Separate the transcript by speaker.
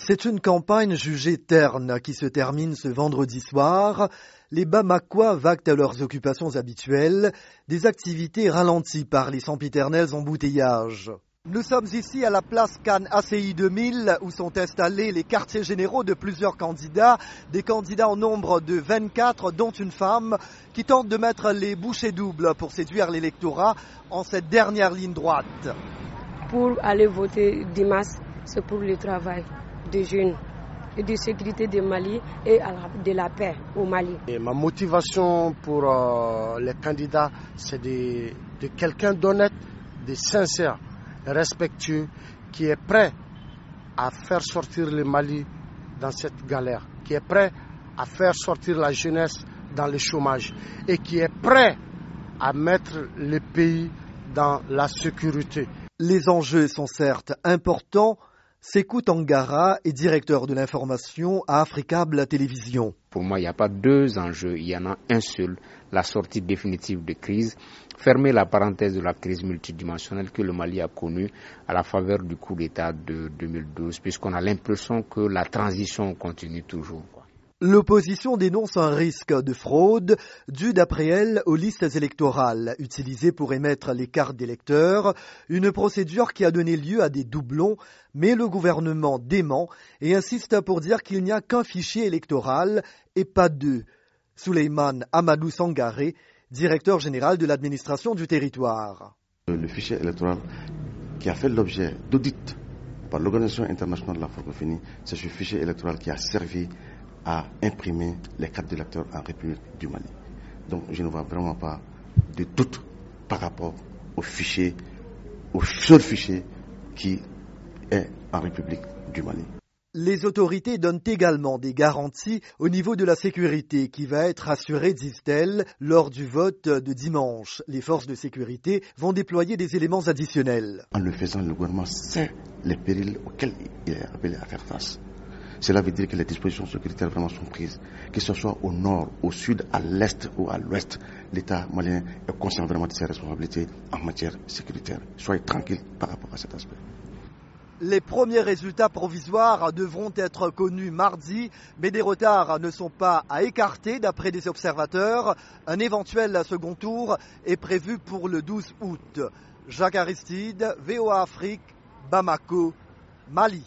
Speaker 1: C'est une campagne jugée terne qui se termine ce vendredi soir. Les Bamakois vaguent à leurs occupations habituelles, des activités ralenties par les sempiternels embouteillages. Nous sommes ici à la place Cannes ACI 2000 où sont installés les quartiers généraux de plusieurs candidats, des candidats en nombre de 24 dont une femme qui tente de mettre les bouchées doubles pour séduire l'électorat en cette dernière ligne droite.
Speaker 2: Pour aller voter dimanche, c'est pour le travail de jeunes et de sécurité du Mali et de la paix au Mali.
Speaker 3: Et ma motivation pour euh, les candidats, c'est de, de quelqu'un d'honnête, de sincère, respectueux, qui est prêt à faire sortir le Mali dans cette galère, qui est prêt à faire sortir la jeunesse dans le chômage et qui est prêt à mettre le pays dans la sécurité.
Speaker 1: Les enjeux sont certes importants, Sekou Tangara est directeur de l'information à Africable Télévision.
Speaker 4: Pour moi, il n'y a pas deux enjeux, il y en a un seul, la sortie définitive de crise, fermer la parenthèse de la crise multidimensionnelle que le Mali a connue à la faveur du coup d'État de 2012, puisqu'on a l'impression que la transition continue toujours.
Speaker 1: L'opposition dénonce un risque de fraude dû d'après elle aux listes électorales utilisées pour émettre les cartes d'électeurs, une procédure qui a donné lieu à des doublons, mais le gouvernement dément et insiste pour dire qu'il n'y a qu'un fichier électoral et pas deux. Souleyman Amadou Sangaré, directeur général de l'administration du territoire.
Speaker 5: Le fichier électoral qui a fait l'objet d'audit par l'Organisation internationale de la francophonie, c'est ce fichier électoral qui a servi à imprimer les cartes d'électeurs en République du Mali. Donc je ne vois vraiment pas de doute par rapport au fichier, au seul fichier qui est en République du Mali.
Speaker 1: Les autorités donnent également des garanties au niveau de la sécurité qui va être assurée, disent-elles, lors du vote de dimanche. Les forces de sécurité vont déployer des éléments additionnels.
Speaker 5: En le faisant, le gouvernement sait les périls auxquels il est appelé à faire face. Cela veut dire que les dispositions sécuritaires vraiment sont prises, que ce soit au nord, au sud, à l'est ou à l'ouest. L'État malien est conscient vraiment de ses responsabilités en matière sécuritaire. Soyez tranquille par rapport à cet aspect.
Speaker 1: Les premiers résultats provisoires devront être connus mardi, mais des retards ne sont pas à écarter d'après des observateurs. Un éventuel second tour est prévu pour le 12 août. Jacques Aristide, VOA Afrique, Bamako, Mali.